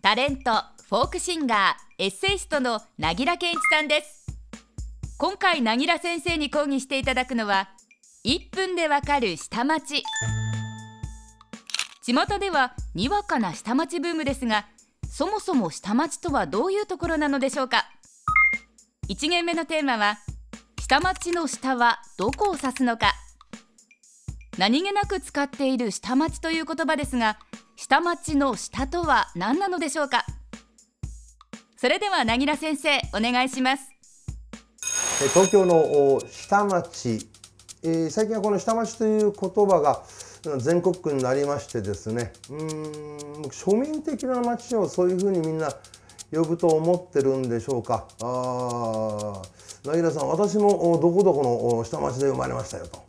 タレントフォークシンガーエッセイストのなぎら健一さんです。今回なぎら先生に講義していただくのは1分でわかる下町。巷ではにわかな下町ブームですがそもそも下町とはどういうところなのでしょうか。1限目のテーマは下町の下はどこを指すのか。何気なく使っている下町という言葉ですが下町の下とは何なのでしょうか？それではなぎら先生お願いします。東京の下町、えー、最近はこの下町という言葉が全国区になりましてですね。うん庶民的な町をそういうふうにみんな呼ぶと思ってるんでしょうか。あなぎらさん私もどこどこの下町で生まれましたよと。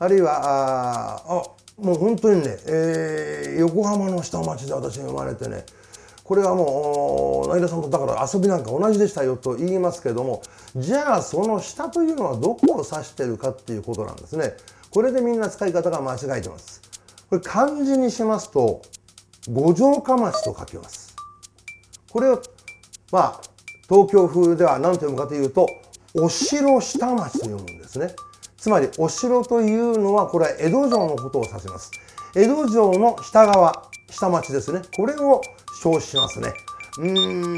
あるいはああもう本当にね、えー、横浜の下町で私が生まれてねこれはもう成田さんとだから遊びなんか同じでしたよと言いますけどもじゃあその下というのはどこを指してるかっていうことなんですね。これでみんな使い方が間違えてます。これ漢字にしますと五条か町と書きます。これをまあ東京風では何と読むかというとお城下町と読むんですね。つまりお城というのはこれは江戸城のことを指します。江戸城の下側下町ですね。これを称しますね。う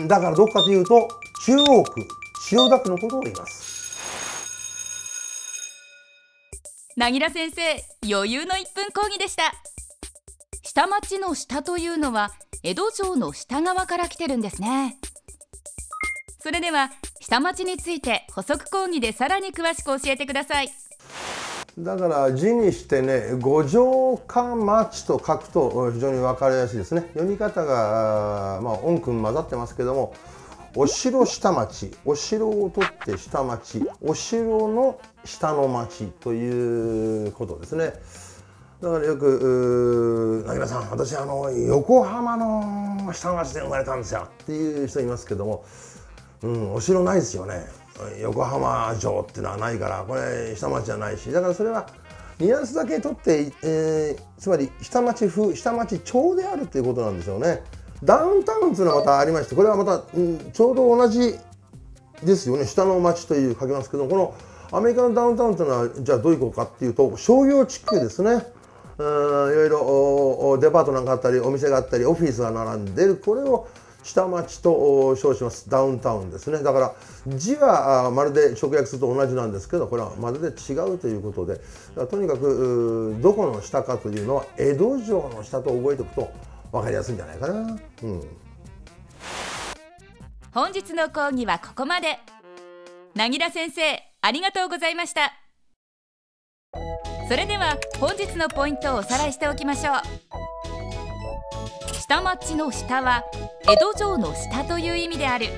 んだからどこかというと中央区千代田区のことを言います。なぎら先生余裕の1分講義でした。下町の下というのは江戸城の下側から来てるんですね。それでは下町について補足講義でさらに詳しく教えてください。だから字にしてね五条か町と書くと非常に分かりやすいですね。読み方がまあ音訓混ざってますけどもお城下町お城を取って下町お城の下の町ということですね。だからよく「なぎらさん私あの横浜の下町で生まれたんですよ」っていう人いますけども、うん、お城ないですよね。横浜城っていうのはないからこれ下町じゃないしだからそれはニュアンスだけ取って、えー、つまり下町風下町町であるということなんでしょうね。ダウンタウンっていうのはまたありましてこれはまた、うん、ちょうど同じですよね下の町という書きますけどこのアメリカのダウンタウンというのはじゃあどういうことかっていうと商業地区ですね。うんいろいろデパートなんかあったりお店があったりオフィスが並んでるこれを下町と称します。ダウンタウンですね。だから字はまるで直訳すると同じなんですけどこれはまるで違うということでとにかくどこの下かというのは江戸城の下と覚えておくと分かりやすいんじゃないかな。うん、本日の講義はここまで。なぎら先生ありがとうございました。それでは本日のポイントをおさらいしておきましょう。下町の下は江戸城の下という意味である。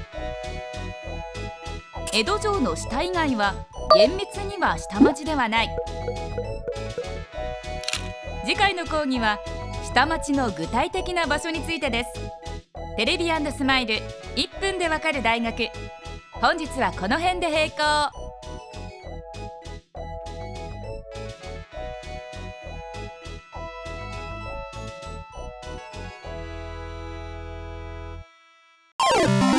江戸城の下以外は厳密には下町ではない。次回の講義は下町の具体的な場所についてです。テレビスマイル1分でわかる大学。本日はこの辺で閉校 you